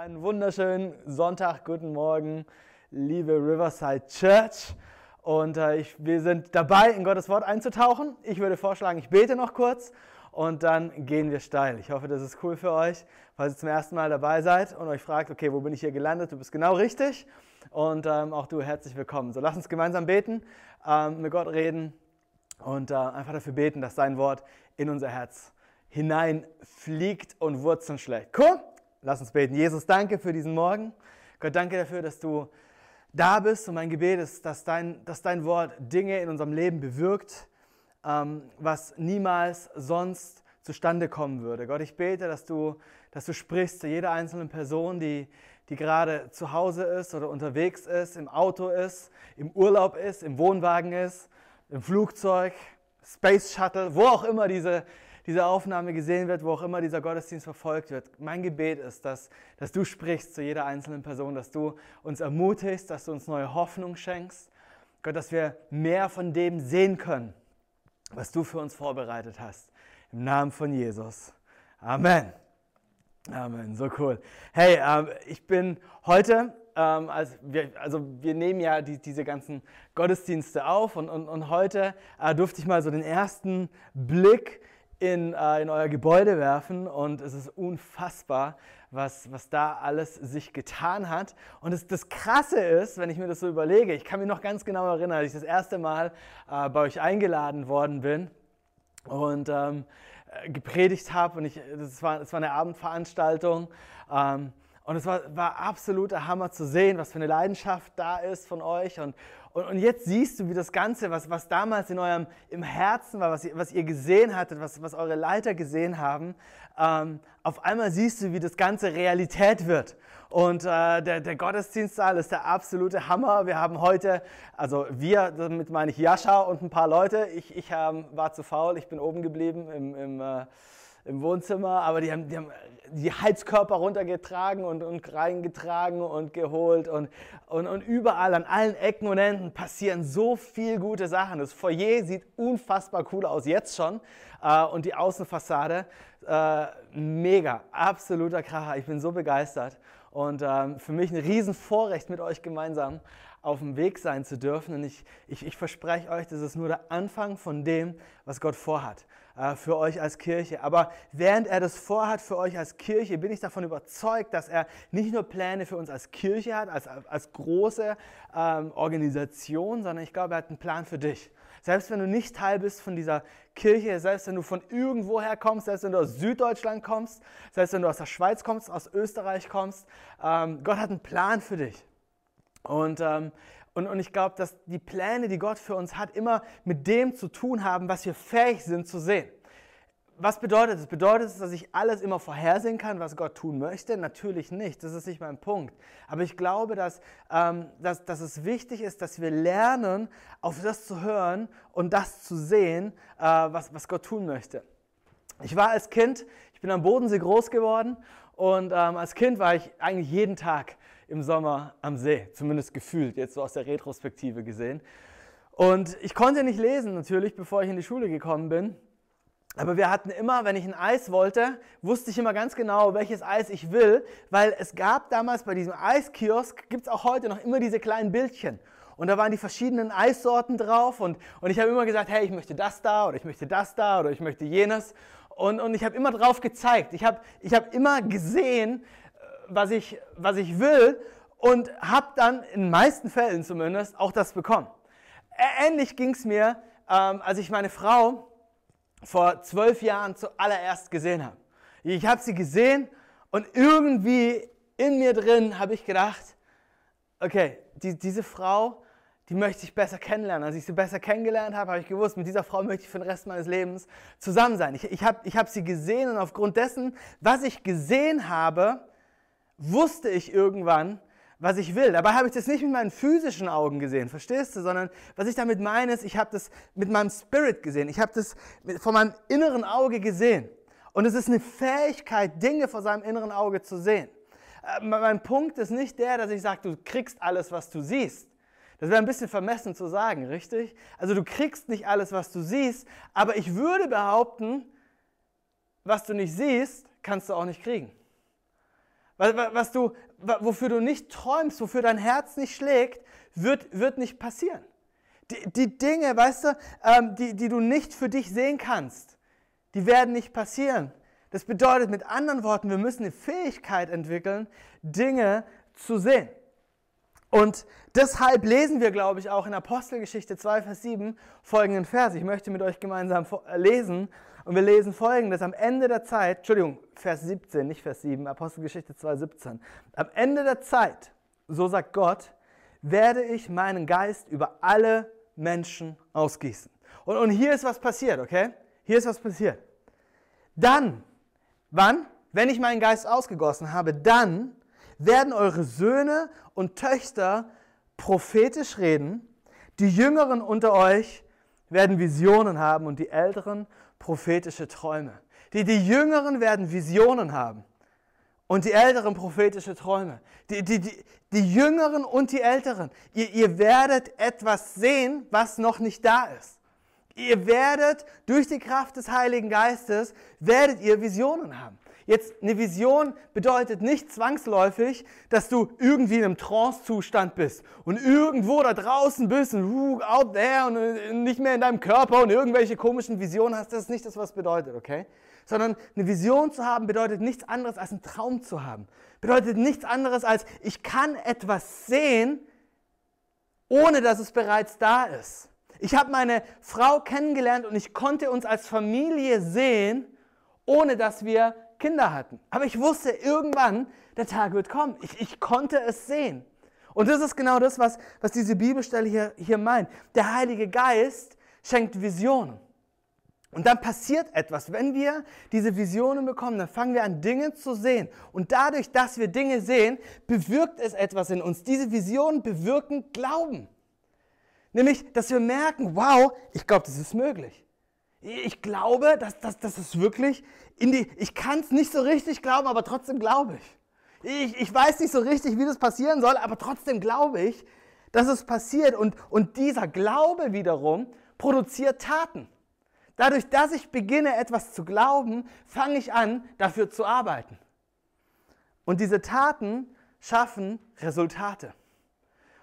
Einen wunderschönen Sonntag, guten Morgen, liebe Riverside Church. Und äh, ich, wir sind dabei, in Gottes Wort einzutauchen. Ich würde vorschlagen, ich bete noch kurz und dann gehen wir steil. Ich hoffe, das ist cool für euch, falls ihr zum ersten Mal dabei seid und euch fragt, okay, wo bin ich hier gelandet? Du bist genau richtig. Und ähm, auch du herzlich willkommen. So, lass uns gemeinsam beten, ähm, mit Gott reden und äh, einfach dafür beten, dass sein Wort in unser Herz hineinfliegt und Wurzeln schlägt. Cool? Lass uns beten. Jesus, danke für diesen Morgen. Gott, danke dafür, dass du da bist und mein Gebet ist, dass dein, dass dein Wort Dinge in unserem Leben bewirkt, ähm, was niemals sonst zustande kommen würde. Gott, ich bete, dass du, dass du sprichst zu jeder einzelnen Person, die, die gerade zu Hause ist oder unterwegs ist, im Auto ist, im Urlaub ist, im Wohnwagen ist, im Flugzeug, Space Shuttle, wo auch immer diese, diese Aufnahme gesehen wird, wo auch immer dieser Gottesdienst verfolgt wird. Mein Gebet ist, dass, dass du sprichst zu jeder einzelnen Person, dass du uns ermutigst, dass du uns neue Hoffnung schenkst. Gott, dass wir mehr von dem sehen können, was du für uns vorbereitet hast. Im Namen von Jesus. Amen. Amen, so cool. Hey, äh, ich bin heute, ähm, also, wir, also wir nehmen ja die, diese ganzen Gottesdienste auf und, und, und heute äh, durfte ich mal so den ersten Blick in, äh, in euer Gebäude werfen und es ist unfassbar, was, was da alles sich getan hat. Und das, das Krasse ist, wenn ich mir das so überlege, ich kann mich noch ganz genau erinnern, als ich das erste Mal äh, bei euch eingeladen worden bin und ähm, äh, gepredigt habe und ich, das, war, das war eine Abendveranstaltung. Ähm, und es war, war absoluter Hammer zu sehen, was für eine Leidenschaft da ist von euch. Und, und, und jetzt siehst du, wie das Ganze, was, was damals in eurem im Herzen war, was ihr, was ihr gesehen hattet, was, was eure Leiter gesehen haben, ähm, auf einmal siehst du, wie das Ganze Realität wird. Und äh, der, der Gottesdienstsaal ist der absolute Hammer. Wir haben heute, also wir, damit meine ich Jascha und ein paar Leute. Ich, ich ähm, war zu faul, ich bin oben geblieben im, im äh, im Wohnzimmer, aber die haben, die haben die Heizkörper runtergetragen und, und reingetragen und geholt und, und, und überall an allen Ecken und Enden passieren so viel gute Sachen. Das Foyer sieht unfassbar cool aus, jetzt schon. Äh, und die Außenfassade, äh, mega, absoluter Kracher. Ich bin so begeistert. Und ähm, für mich ein Riesenvorrecht mit euch gemeinsam auf dem Weg sein zu dürfen. Und ich, ich, ich verspreche euch, das ist nur der Anfang von dem, was Gott vorhat für euch als Kirche. Aber während er das vorhat für euch als Kirche, bin ich davon überzeugt, dass er nicht nur Pläne für uns als Kirche hat, als, als große ähm, Organisation, sondern ich glaube, er hat einen Plan für dich. Selbst wenn du nicht Teil bist von dieser Kirche, selbst wenn du von irgendwoher kommst, selbst wenn du aus Süddeutschland kommst, selbst wenn du aus der Schweiz kommst, aus Österreich kommst, ähm, Gott hat einen Plan für dich. Und, ähm, und, und ich glaube, dass die Pläne, die Gott für uns hat, immer mit dem zu tun haben, was wir fähig sind zu sehen. Was bedeutet es? Bedeutet es, dass ich alles immer vorhersehen kann, was Gott tun möchte? Natürlich nicht, das ist nicht mein Punkt. Aber ich glaube, dass, ähm, dass, dass es wichtig ist, dass wir lernen, auf das zu hören und das zu sehen, äh, was, was Gott tun möchte. Ich war als Kind, ich bin am Bodensee groß geworden und ähm, als Kind war ich eigentlich jeden Tag im Sommer am See, zumindest gefühlt, jetzt so aus der Retrospektive gesehen. Und ich konnte nicht lesen natürlich, bevor ich in die Schule gekommen bin. Aber wir hatten immer, wenn ich ein Eis wollte, wusste ich immer ganz genau, welches Eis ich will, weil es gab damals bei diesem Eiskiosk, gibt es auch heute noch immer diese kleinen Bildchen. Und da waren die verschiedenen Eissorten drauf und, und ich habe immer gesagt, hey, ich möchte das da oder ich möchte das da oder ich möchte jenes. Und, und ich habe immer drauf gezeigt. Ich habe ich hab immer gesehen, was ich, was ich will und habe dann in den meisten Fällen zumindest auch das bekommen. Ähnlich ging es mir, ähm, als ich meine Frau vor zwölf Jahren zuallererst gesehen habe. Ich habe sie gesehen und irgendwie in mir drin habe ich gedacht, okay, die, diese Frau, die möchte ich besser kennenlernen. Als ich sie besser kennengelernt habe, habe ich gewusst, mit dieser Frau möchte ich für den Rest meines Lebens zusammen sein. Ich, ich habe ich hab sie gesehen und aufgrund dessen, was ich gesehen habe, wusste ich irgendwann, was ich will. Dabei habe ich das nicht mit meinen physischen Augen gesehen, verstehst du? Sondern was ich damit meine, ist, ich habe das mit meinem Spirit gesehen. Ich habe das von meinem inneren Auge gesehen. Und es ist eine Fähigkeit, Dinge vor seinem inneren Auge zu sehen. Äh, mein Punkt ist nicht der, dass ich sage, du kriegst alles, was du siehst. Das wäre ein bisschen vermessen zu sagen, richtig? Also du kriegst nicht alles, was du siehst, aber ich würde behaupten, was du nicht siehst, kannst du auch nicht kriegen. Was du, wofür du nicht träumst, wofür dein Herz nicht schlägt, wird, wird nicht passieren. Die, die Dinge, weißt du, ähm, die, die du nicht für dich sehen kannst, die werden nicht passieren. Das bedeutet mit anderen Worten, wir müssen eine Fähigkeit entwickeln, Dinge zu sehen. Und deshalb lesen wir, glaube ich, auch in Apostelgeschichte 2, Vers 7 folgenden Vers. Ich möchte mit euch gemeinsam äh, lesen. Und wir lesen folgendes. Am Ende der Zeit, Entschuldigung, Vers 17, nicht Vers 7, Apostelgeschichte 2, 17. Am Ende der Zeit, so sagt Gott, werde ich meinen Geist über alle Menschen ausgießen. Und, und hier ist was passiert, okay? Hier ist was passiert. Dann, wann? Wenn ich meinen Geist ausgegossen habe, dann werden eure Söhne und Töchter prophetisch reden, die Jüngeren unter euch werden Visionen haben und die Älteren prophetische Träume. Die, die Jüngeren werden Visionen haben und die Älteren prophetische Träume. Die, die, die, die Jüngeren und die Älteren. Ihr, ihr werdet etwas sehen, was noch nicht da ist. Ihr werdet durch die Kraft des Heiligen Geistes, werdet ihr Visionen haben. Jetzt, eine Vision bedeutet nicht zwangsläufig, dass du irgendwie in einem Trance-Zustand bist und irgendwo da draußen bist und uh, out there und äh, nicht mehr in deinem Körper und irgendwelche komischen Visionen hast. Das ist nicht das, was bedeutet, okay? Sondern eine Vision zu haben bedeutet nichts anderes als einen Traum zu haben. Bedeutet nichts anderes als, ich kann etwas sehen, ohne dass es bereits da ist. Ich habe meine Frau kennengelernt und ich konnte uns als Familie sehen, ohne dass wir Kinder hatten. Aber ich wusste irgendwann, der Tag wird kommen. Ich, ich konnte es sehen. Und das ist genau das, was, was diese Bibelstelle hier, hier meint. Der Heilige Geist schenkt Visionen. Und dann passiert etwas. Wenn wir diese Visionen bekommen, dann fangen wir an, Dinge zu sehen. Und dadurch, dass wir Dinge sehen, bewirkt es etwas in uns. Diese Visionen bewirken Glauben. Nämlich, dass wir merken, wow, ich glaube, das ist möglich. Ich glaube, dass, dass, dass es wirklich in die, ich kann es nicht so richtig glauben, aber trotzdem glaube ich. ich. Ich weiß nicht so richtig, wie das passieren soll, aber trotzdem glaube ich, dass es passiert. Und, und dieser Glaube wiederum produziert Taten. Dadurch, dass ich beginne, etwas zu glauben, fange ich an, dafür zu arbeiten. Und diese Taten schaffen Resultate.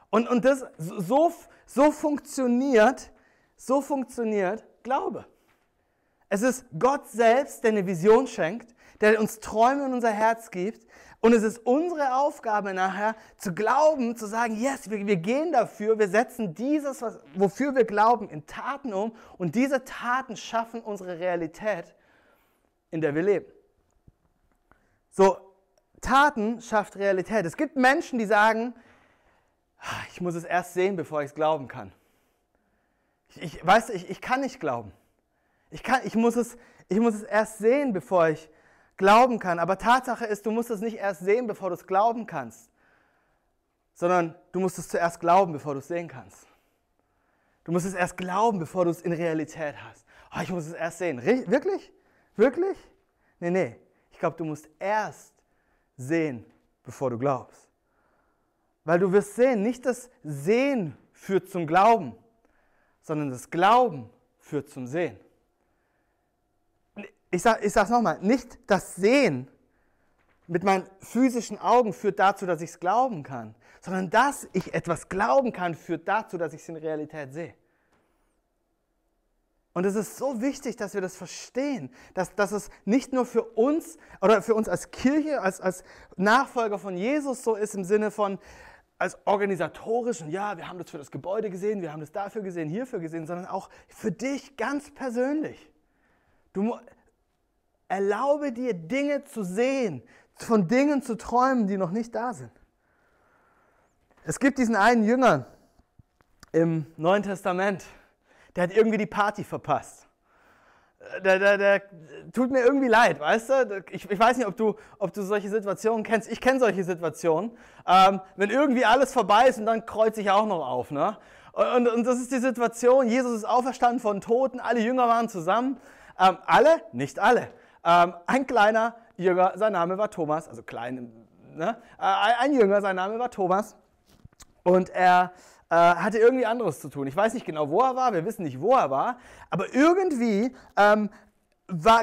Und, und das so, so funktioniert, so funktioniert Glaube. Es ist Gott selbst, der eine Vision schenkt, der uns Träume in unser Herz gibt. Und es ist unsere Aufgabe nachher zu glauben, zu sagen, yes, wir, wir gehen dafür, wir setzen dieses, was, wofür wir glauben, in Taten um. Und diese Taten schaffen unsere Realität, in der wir leben. So, Taten schafft Realität. Es gibt Menschen, die sagen, ah, ich muss es erst sehen, bevor ich es glauben kann. Ich, ich, weißt, ich, ich kann nicht glauben. Ich, kann, ich, muss es, ich muss es erst sehen, bevor ich glauben kann. Aber Tatsache ist, du musst es nicht erst sehen, bevor du es glauben kannst, sondern du musst es zuerst glauben, bevor du es sehen kannst. Du musst es erst glauben, bevor du es in Realität hast. Oh, ich muss es erst sehen. Wirklich? Wirklich? Nee, nee. Ich glaube, du musst erst sehen, bevor du glaubst. Weil du wirst sehen, nicht das Sehen führt zum Glauben, sondern das Glauben führt zum Sehen ich sage ich es nochmal, nicht das Sehen mit meinen physischen Augen führt dazu, dass ich es glauben kann, sondern dass ich etwas glauben kann, führt dazu, dass ich es in Realität sehe. Und es ist so wichtig, dass wir das verstehen, dass, dass es nicht nur für uns oder für uns als Kirche, als, als Nachfolger von Jesus so ist im Sinne von als organisatorischen, ja, wir haben das für das Gebäude gesehen, wir haben das dafür gesehen, hierfür gesehen, sondern auch für dich ganz persönlich. Du, Erlaube dir Dinge zu sehen, von Dingen zu träumen, die noch nicht da sind. Es gibt diesen einen Jünger im Neuen Testament, der hat irgendwie die Party verpasst. Der, der, der tut mir irgendwie leid, weißt du? Ich, ich, weiß nicht, ob du, ob du solche Situationen kennst. Ich kenne solche Situationen. Ähm, wenn irgendwie alles vorbei ist und dann kreuze ich auch noch auf. Ne? Und, und, das ist die Situation, Jesus ist auferstanden von Toten, alle Jünger waren zusammen. Ähm, alle? Nicht alle. Ähm, ein kleiner Jünger, sein Name war Thomas, also klein, ne? Äh, ein Jünger, sein Name war Thomas. Und er äh, hatte irgendwie anderes zu tun. Ich weiß nicht genau, wo er war, wir wissen nicht, wo er war, aber irgendwie ähm,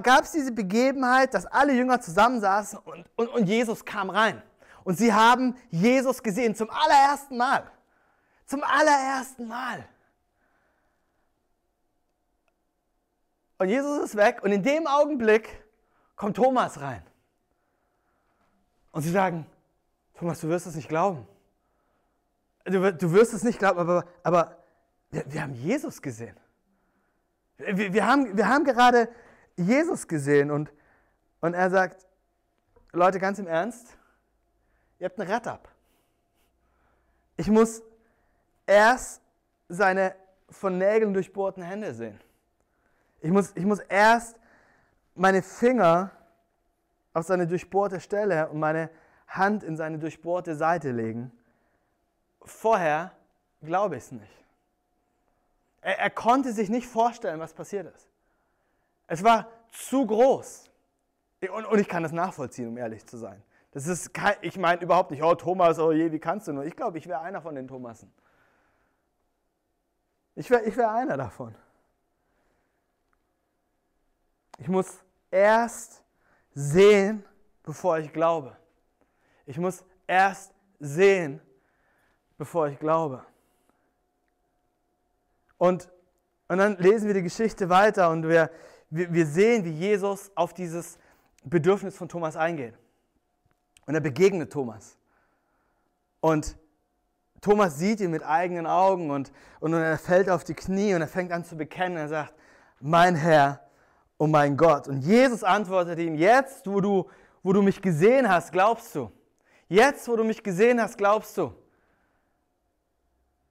gab es diese Begebenheit, dass alle Jünger zusammensaßen und, und, und Jesus kam rein. Und sie haben Jesus gesehen zum allerersten Mal. Zum allerersten Mal. Und Jesus ist weg und in dem Augenblick kommt Thomas rein. Und sie sagen, Thomas, du wirst es nicht glauben. Du, du wirst es nicht glauben, aber, aber wir, wir haben Jesus gesehen. Wir, wir, haben, wir haben gerade Jesus gesehen und, und er sagt, Leute, ganz im Ernst, ihr habt einen Rad Ich muss erst seine von Nägeln durchbohrten Hände sehen. Ich muss, ich muss erst meine Finger auf seine durchbohrte Stelle und meine Hand in seine durchbohrte Seite legen. Vorher glaube ich es nicht. Er, er, konnte sich nicht vorstellen, was passiert ist. Es war zu groß. Und, und ich kann das nachvollziehen, um ehrlich zu sein. Das ist kein, ich meine überhaupt nicht, oh Thomas, oh je, wie kannst du nur? Ich glaube, ich wäre einer von den Thomasen. Ich wäre ich wär einer davon. Ich muss erst sehen, bevor ich glaube. Ich muss erst sehen, bevor ich glaube. Und, und dann lesen wir die Geschichte weiter und wir, wir, sehen, wie Jesus auf dieses Bedürfnis von Thomas eingeht. Und er begegnet Thomas. Und Thomas sieht ihn mit eigenen Augen und, und er fällt auf die Knie und er fängt an zu bekennen. Er sagt, mein Herr und mein Gott. Und Jesus antwortet ihm, jetzt, wo du, wo du mich gesehen hast, glaubst du. Jetzt, wo du mich gesehen hast, glaubst du.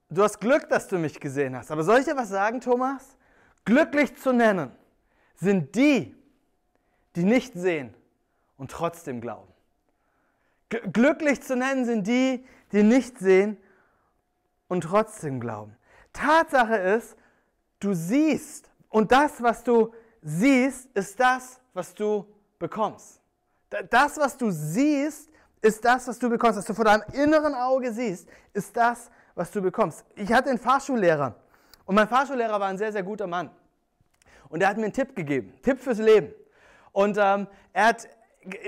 Du hast Glück, dass du mich gesehen hast. Aber soll ich dir was sagen, Thomas? Glücklich zu nennen sind die, die nicht sehen und trotzdem glauben. Glücklich zu nennen sind die, die nicht sehen und trotzdem glauben. Tatsache ist, du siehst und das, was du siehst, ist das, was du bekommst. Das, was du siehst, ist das, was du bekommst. Was du vor deinem inneren Auge siehst, ist das, was du bekommst. Ich hatte einen Fahrschullehrer und mein Fahrschullehrer war ein sehr, sehr guter Mann. Und er hat mir einen Tipp gegeben, Tipp fürs Leben. Und ähm, er hat,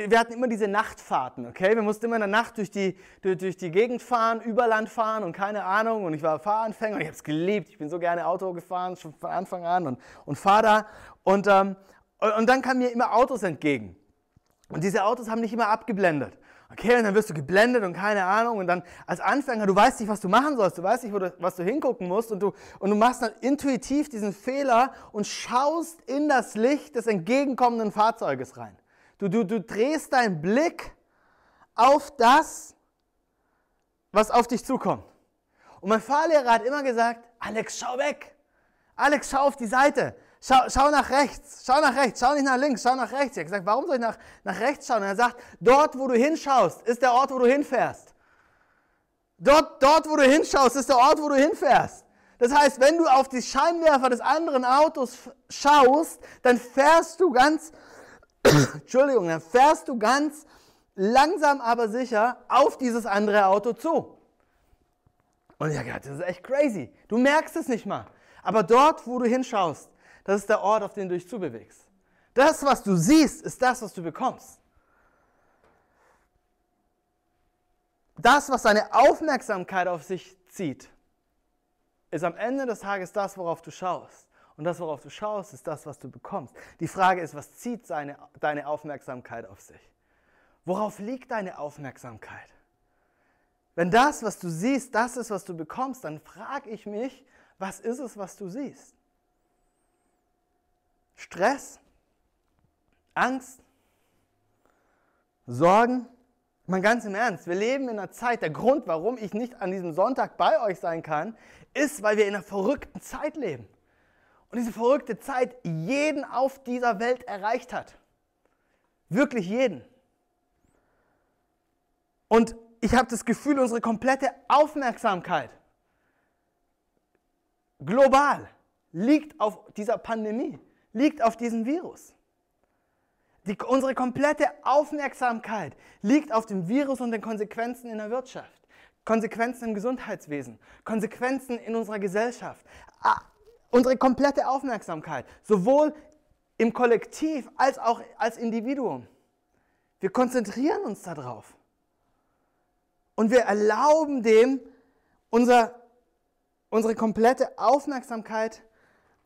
wir hatten immer diese Nachtfahrten, okay? Wir mussten immer in der Nacht durch die, durch, durch die Gegend fahren, Überland fahren und keine Ahnung. Und ich war Fahranfänger und ich habe es geliebt. Ich bin so gerne Auto gefahren, schon von Anfang an und, und fahre da. Und, ähm, und dann kamen mir immer Autos entgegen. Und diese Autos haben nicht immer abgeblendet. Okay, und dann wirst du geblendet und keine Ahnung. Und dann als Anfänger, du weißt nicht, was du machen sollst. Du weißt nicht, du, was du hingucken musst. Und du, und du machst dann intuitiv diesen Fehler und schaust in das Licht des entgegenkommenden Fahrzeuges rein. Du, du, du drehst deinen Blick auf das, was auf dich zukommt. Und mein Fahrlehrer hat immer gesagt, Alex, schau weg. Alex, schau auf die Seite. Schau, schau, nach rechts, schau nach rechts, schau nicht nach links, schau nach rechts. Ich habe gesagt, warum soll ich nach, nach rechts schauen? Und er sagt, dort, wo du hinschaust, ist der Ort, wo du hinfährst. Dort, dort, wo du hinschaust, ist der Ort, wo du hinfährst. Das heißt, wenn du auf die Scheinwerfer des anderen Autos schaust, dann fährst du ganz, Entschuldigung, dann fährst du ganz langsam, aber sicher auf dieses andere Auto zu. Und gedacht, das ist echt crazy. Du merkst es nicht mal. Aber dort, wo du hinschaust, das ist der Ort, auf den du dich zubewegst. Das, was du siehst, ist das, was du bekommst. Das, was deine Aufmerksamkeit auf sich zieht, ist am Ende des Tages das, worauf du schaust. Und das, worauf du schaust, ist das, was du bekommst. Die Frage ist, was zieht seine, deine Aufmerksamkeit auf sich? Worauf liegt deine Aufmerksamkeit? Wenn das, was du siehst, das ist, was du bekommst, dann frage ich mich, was ist es, was du siehst? Stress, Angst, Sorgen. Mal ganz im Ernst, wir leben in einer Zeit, der Grund, warum ich nicht an diesem Sonntag bei euch sein kann, ist, weil wir in einer verrückten Zeit leben. Und diese verrückte Zeit jeden auf dieser Welt erreicht hat. Wirklich jeden. Und ich habe das Gefühl, unsere komplette Aufmerksamkeit global liegt auf dieser Pandemie liegt auf diesem Virus. Die, unsere komplette Aufmerksamkeit liegt auf dem Virus und den Konsequenzen in der Wirtschaft, Konsequenzen im Gesundheitswesen, Konsequenzen in unserer Gesellschaft. Unsere komplette Aufmerksamkeit, sowohl im Kollektiv als auch als Individuum. Wir konzentrieren uns darauf. Und wir erlauben dem, unser, unsere komplette Aufmerksamkeit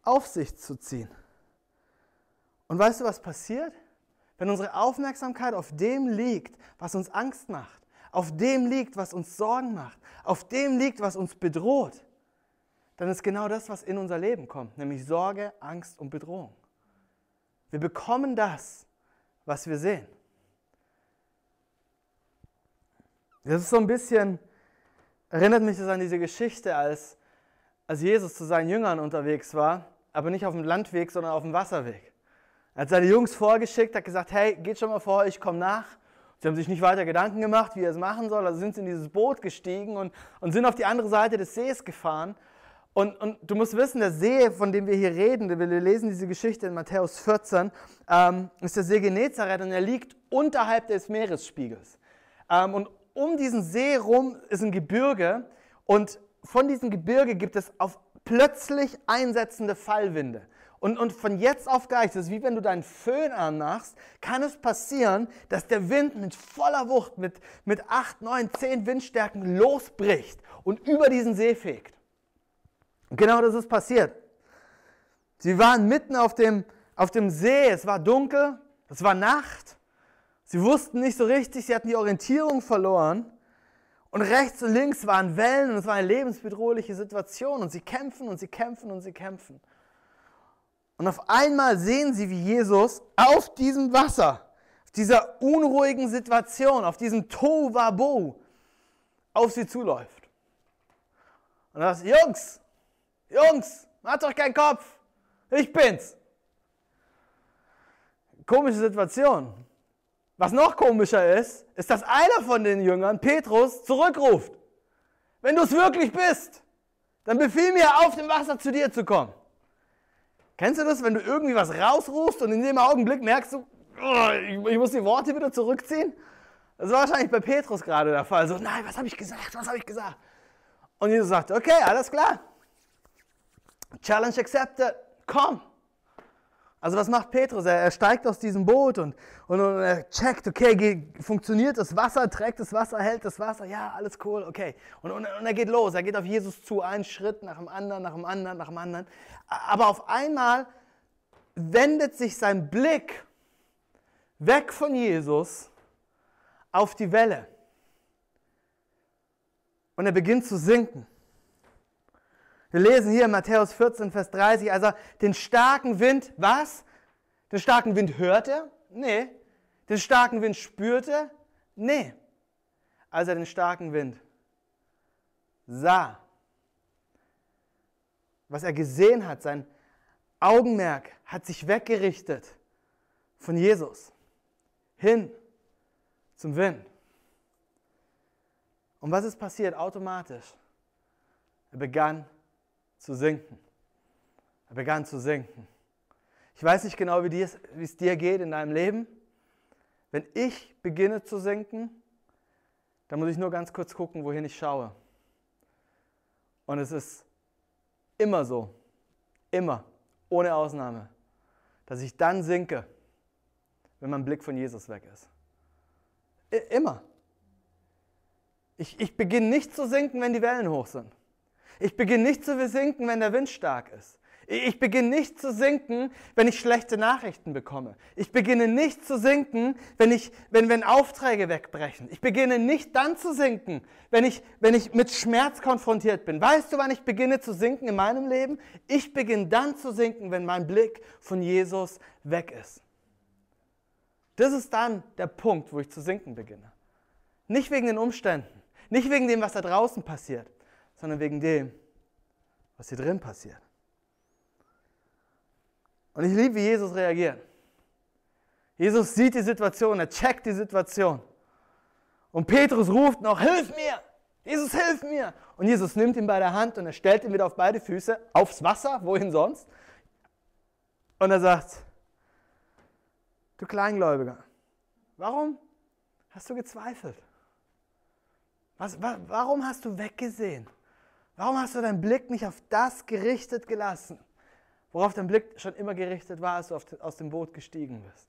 auf sich zu ziehen. Und weißt du, was passiert? Wenn unsere Aufmerksamkeit auf dem liegt, was uns Angst macht, auf dem liegt, was uns Sorgen macht, auf dem liegt, was uns bedroht, dann ist genau das, was in unser Leben kommt, nämlich Sorge, Angst und Bedrohung. Wir bekommen das, was wir sehen. Das ist so ein bisschen, erinnert mich das an diese Geschichte, als, als Jesus zu seinen Jüngern unterwegs war, aber nicht auf dem Landweg, sondern auf dem Wasserweg. Er hat seine Jungs vorgeschickt, hat gesagt, hey, geht schon mal vor, ich komme nach. Sie haben sich nicht weiter Gedanken gemacht, wie er es machen soll, also sind sie in dieses Boot gestiegen und, und sind auf die andere Seite des Sees gefahren. Und, und, du musst wissen, der See, von dem wir hier reden, wir lesen diese Geschichte in Matthäus 14, ähm, ist der See Genezareth und er liegt unterhalb des Meeresspiegels. Ähm, und um diesen See rum ist ein Gebirge und von diesem Gebirge gibt es auf plötzlich einsetzende Fallwinde. Und, und von jetzt auf gleich, das ist wie wenn du deinen Föhn anmachst, kann es passieren, dass der Wind mit voller Wucht, mit, mit 8, 9, 10 Windstärken losbricht und über diesen See fegt. Und genau das ist passiert. Sie waren mitten auf dem, auf dem See, es war dunkel, es war Nacht. Sie wussten nicht so richtig, sie hatten die Orientierung verloren. Und rechts und links waren Wellen und es war eine lebensbedrohliche Situation. Und sie kämpfen und sie kämpfen und sie kämpfen. Und auf einmal sehen sie, wie Jesus auf diesem Wasser, auf dieser unruhigen Situation, auf diesem Tohuwabohu, auf sie zuläuft. Und er sagt, Jungs, Jungs, macht euch keinen Kopf, ich bin's. Komische Situation. Was noch komischer ist, ist, dass einer von den Jüngern, Petrus, zurückruft. Wenn du es wirklich bist, dann befiehl mir, auf dem Wasser zu dir zu kommen. Kennst du das, wenn du irgendwie was rausrufst und in dem Augenblick merkst du, oh, ich, muss die Worte wieder zurückziehen? Das war wahrscheinlich bei Petrus gerade der Fall. So, nein, was habe ich gesagt? Was habe ich gesagt? Und Jesus sagt, okay, alles klar. Challenge accepted. Komm. Also was macht Petrus? Er, er steigt aus diesem Boot und, und, und er checkt, okay, geht, funktioniert das Wasser, trägt das Wasser, hält das Wasser, ja, alles cool, okay. Und, und, und er geht los, er geht auf Jesus zu, einen Schritt nach dem anderen, nach dem anderen, nach dem anderen. Aber auf einmal wendet sich sein Blick weg von Jesus auf die Welle. Und er beginnt zu sinken. Wir lesen hier in Matthäus 14, Vers 30, als er den starken Wind, was? Den starken Wind hörte? Nee. Den starken Wind spürte? Nee. Als er den starken Wind sah, was er gesehen hat, sein Augenmerk hat sich weggerichtet von Jesus hin zum Wind. Und was ist passiert automatisch? Er begann zu sinken. Er begann zu sinken. Ich weiß nicht genau, wie es dir geht in deinem Leben. Wenn ich beginne zu sinken, dann muss ich nur ganz kurz gucken, wohin ich schaue. Und es ist immer so, immer, ohne Ausnahme, dass ich dann sinke, wenn mein Blick von Jesus weg ist. Immer. Ich, ich beginne nicht zu sinken, wenn die Wellen hoch sind. Ich beginne nicht zu sinken, wenn der Wind stark ist. Ich beginne nicht zu sinken, wenn ich schlechte Nachrichten bekomme. Ich beginne nicht zu sinken, wenn, ich, wenn, wenn Aufträge wegbrechen. Ich beginne nicht dann zu sinken, wenn ich, wenn ich mit Schmerz konfrontiert bin. Weißt du, wann ich beginne zu sinken in meinem Leben? Ich beginne dann zu sinken, wenn mein Blick von Jesus weg ist. Das ist dann der Punkt, wo ich zu sinken beginne. Nicht wegen den Umständen, nicht wegen dem, was da draußen passiert, sondern wegen dem, was hier drin passiert. Und ich liebe, wie Jesus reagiert. Jesus sieht die Situation, er checkt die Situation. Und Petrus ruft noch, hilf mir! Jesus, hilf mir! Und Jesus nimmt ihn bei der Hand und er stellt ihn wieder auf beide Füße, aufs Wasser, wohin sonst. Und er sagt, du Kleingläubiger, warum hast du gezweifelt? Was, warum hast du weggesehen? Warum hast du deinen Blick nicht auf das gerichtet gelassen, worauf dein Blick schon immer gerichtet war, als du aus dem Boot gestiegen bist?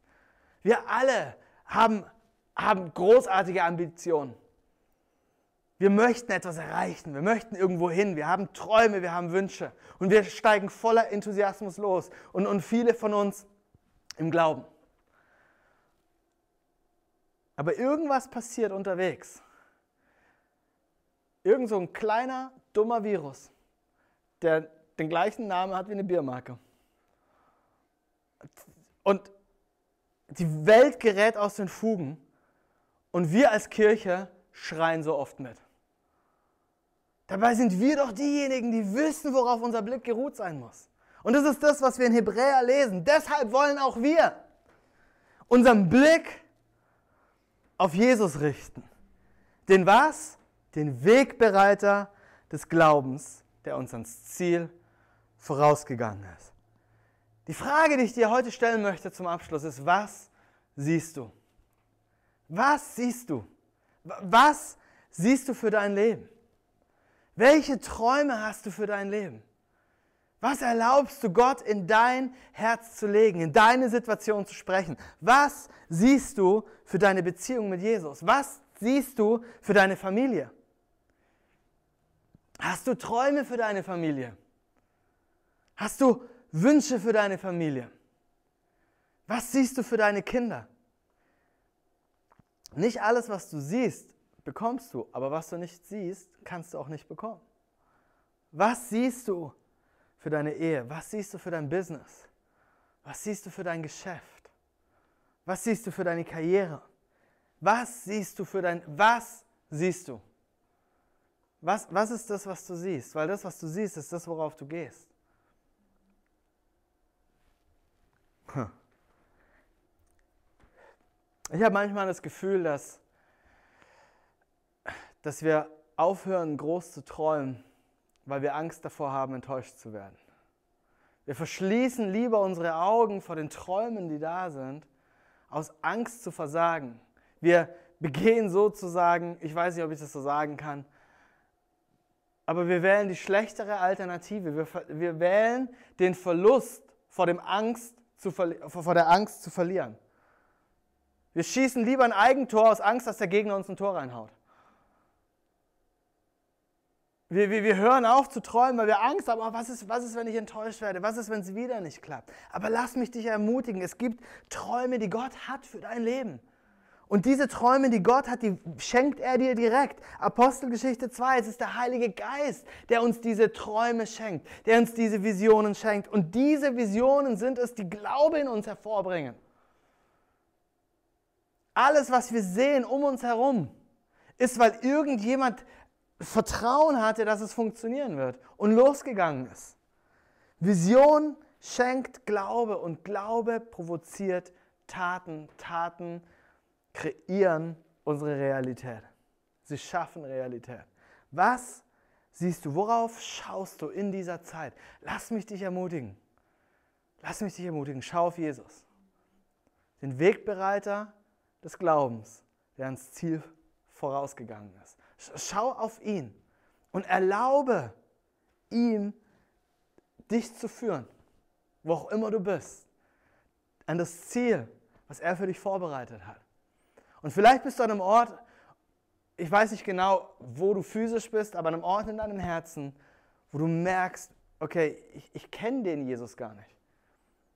Wir alle haben, haben großartige Ambitionen. Wir möchten etwas erreichen, wir möchten irgendwo hin, wir haben Träume, wir haben Wünsche und wir steigen voller Enthusiasmus los und, und viele von uns im Glauben. Aber irgendwas passiert unterwegs. Irgend so ein kleiner, dummer Virus, der den gleichen Namen hat wie eine Biermarke. Und die Welt gerät aus den Fugen und wir als Kirche schreien so oft mit. Dabei sind wir doch diejenigen, die wissen, worauf unser Blick geruht sein muss. Und das ist das, was wir in Hebräer lesen. Deshalb wollen auch wir unseren Blick auf Jesus richten. Den was? Den Wegbereiter des Glaubens, der uns ans Ziel vorausgegangen ist. Die Frage, die ich dir heute stellen möchte zum Abschluss, ist, was siehst du? Was siehst du? Was siehst du für dein Leben? Welche Träume hast du für dein Leben? Was erlaubst du Gott in dein Herz zu legen, in deine Situation zu sprechen? Was siehst du für deine Beziehung mit Jesus? Was siehst du für deine Familie? Hast du Träume für deine Familie? Hast du Wünsche für deine Familie? Was siehst du für deine Kinder? Nicht alles, was du siehst, bekommst du, aber was du nicht siehst, kannst du auch nicht bekommen. Was siehst du für deine Ehe? Was siehst du für dein Business? Was siehst du für dein Geschäft? Was siehst du für deine Karriere? Was siehst du für dein Was siehst du? Was, was ist das, was du siehst? Weil das, was du siehst, ist das, worauf du gehst. Ich habe manchmal das Gefühl, dass, dass wir aufhören, groß zu träumen, weil wir Angst davor haben, enttäuscht zu werden. Wir verschließen lieber unsere Augen vor den Träumen, die da sind, aus Angst zu versagen. Wir begehen sozusagen, ich weiß nicht, ob ich das so sagen kann, aber wir wählen die schlechtere Alternative. Wir, wir wählen den Verlust vor, dem Angst zu, vor der Angst zu verlieren. Wir schießen lieber ein Eigentor aus Angst, dass der Gegner uns ein Tor reinhaut. Wir, wir, wir hören auf zu träumen, weil wir Angst haben, oh, was, ist, was ist, wenn ich enttäuscht werde? Was ist, wenn es wieder nicht klappt? Aber lass mich dich ermutigen, es gibt Träume, die Gott hat für dein Leben. Und diese Träume, die Gott hat, die schenkt er dir direkt. Apostelgeschichte 2, es ist der Heilige Geist, der uns diese Träume schenkt, der uns diese Visionen schenkt. Und diese Visionen sind es, die Glaube in uns hervorbringen. Alles, was wir sehen um uns herum, ist, weil irgendjemand Vertrauen hatte, dass es funktionieren wird und losgegangen ist. Vision schenkt Glaube und Glaube provoziert Taten. Taten kreieren unsere Realität. Sie schaffen Realität. Was siehst du? Worauf schaust du in dieser Zeit? Lass mich dich ermutigen. Lass mich dich ermutigen. Schau auf Jesus. Den Wegbereiter des Glaubens, der ans Ziel vorausgegangen ist. Schau auf ihn und erlaube ihm, dich zu führen, wo auch immer du bist, an das Ziel, was er für dich vorbereitet hat. Und vielleicht bist du an einem Ort, ich weiß nicht genau, wo du physisch bist, aber an einem Ort in deinem Herzen, wo du merkst, okay, ich, ich kenne den Jesus gar nicht.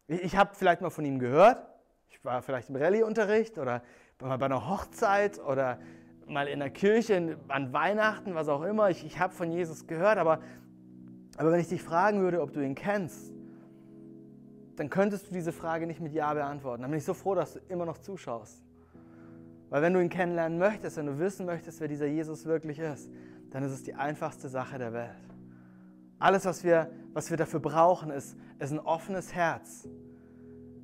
Ich, ich habe vielleicht mal von ihm gehört, ich war vielleicht im Rallye-Unterricht oder bei einer Hochzeit oder mal in der Kirche, an Weihnachten, was auch immer. Ich, ich habe von Jesus gehört, aber, aber wenn ich dich fragen würde, ob du ihn kennst, dann könntest du diese Frage nicht mit Ja beantworten. Dann bin ich so froh, dass du immer noch zuschaust. Weil wenn du ihn kennenlernen möchtest, wenn du wissen möchtest, wer dieser Jesus wirklich ist, dann ist es die einfachste Sache der Welt. Alles, was wir, was wir dafür brauchen, ist, ist ein offenes Herz.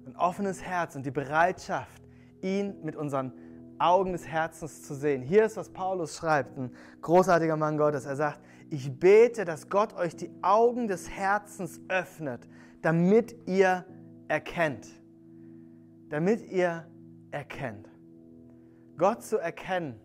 Ein offenes Herz und die Bereitschaft, ihn mit unseren Augen des Herzens zu sehen. Hier ist, was Paulus schreibt, ein großartiger Mann Gottes. Er sagt, ich bete, dass Gott euch die Augen des Herzens öffnet, damit ihr erkennt. Damit ihr erkennt. Gott zu erkennen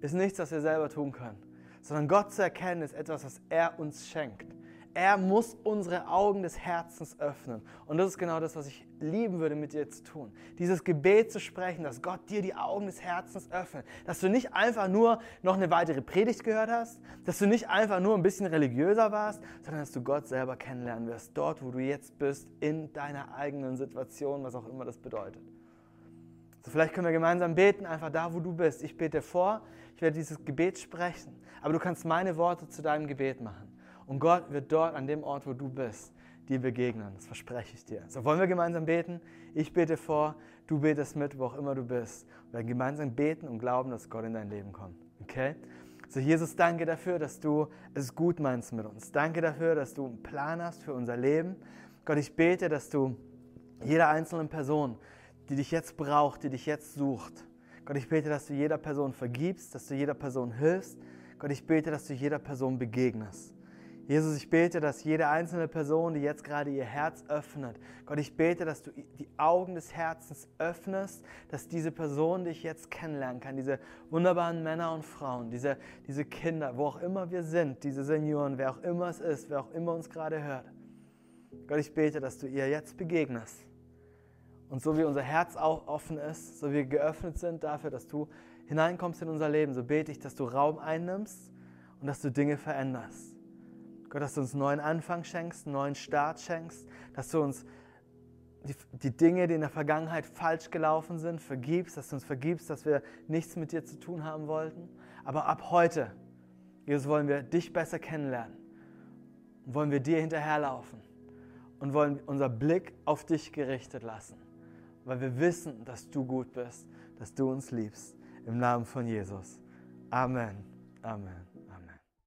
ist nichts, was wir selber tun können, sondern Gott zu erkennen ist etwas, was er uns schenkt. Er muss unsere Augen des Herzens öffnen. Und das ist genau das, was ich lieben würde, mit dir zu tun. Dieses Gebet zu sprechen, dass Gott dir die Augen des Herzens öffnet. Dass du nicht einfach nur noch eine weitere Predigt gehört hast, dass du nicht einfach nur ein bisschen religiöser warst, sondern dass du Gott selber kennenlernen wirst, dort, wo du jetzt bist, in deiner eigenen Situation, was auch immer das bedeutet. So, vielleicht können wir gemeinsam beten, einfach da, wo du bist. Ich bete vor, ich werde dieses Gebet sprechen, aber du kannst meine Worte zu deinem Gebet machen. Und Gott wird dort an dem Ort, wo du bist, dir begegnen. Das verspreche ich dir. So wollen wir gemeinsam beten? Ich bete vor, du betest mit, wo auch immer du bist. Wir werden gemeinsam beten und glauben, dass Gott in dein Leben kommt. Okay? So, Jesus, danke dafür, dass du es gut meinst mit uns. Danke dafür, dass du einen Plan hast für unser Leben. Gott, ich bete, dass du jeder einzelnen Person, die dich jetzt braucht, die dich jetzt sucht, Gott, ich bete, dass du jeder Person vergibst, dass du jeder Person hilfst. Gott, ich bete, dass du jeder Person begegnest. Jesus, ich bete, dass jede einzelne Person, die jetzt gerade ihr Herz öffnet, Gott, ich bete, dass du die Augen des Herzens öffnest, dass diese Person dich jetzt kennenlernen kann, diese wunderbaren Männer und Frauen, diese, diese Kinder, wo auch immer wir sind, diese Senioren, wer auch immer es ist, wer auch immer uns gerade hört. Gott, ich bete, dass du ihr jetzt begegnest. Und so wie unser Herz auch offen ist, so wie wir geöffnet sind dafür, dass du hineinkommst in unser Leben, so bete ich, dass du Raum einnimmst und dass du Dinge veränderst. Gott, dass du uns einen neuen Anfang schenkst, einen neuen Start schenkst, dass du uns die, die, Dinge, die in der Vergangenheit falsch gelaufen sind, vergibst, dass du uns vergibst, dass wir nichts mit dir zu tun haben wollten. Aber ab heute, Jesus, wollen wir dich besser kennenlernen und wollen wir dir hinterherlaufen und wollen unser Blick auf dich gerichtet lassen, weil wir wissen, dass du gut bist, dass du uns liebst. Im Namen von Jesus. Amen. Amen.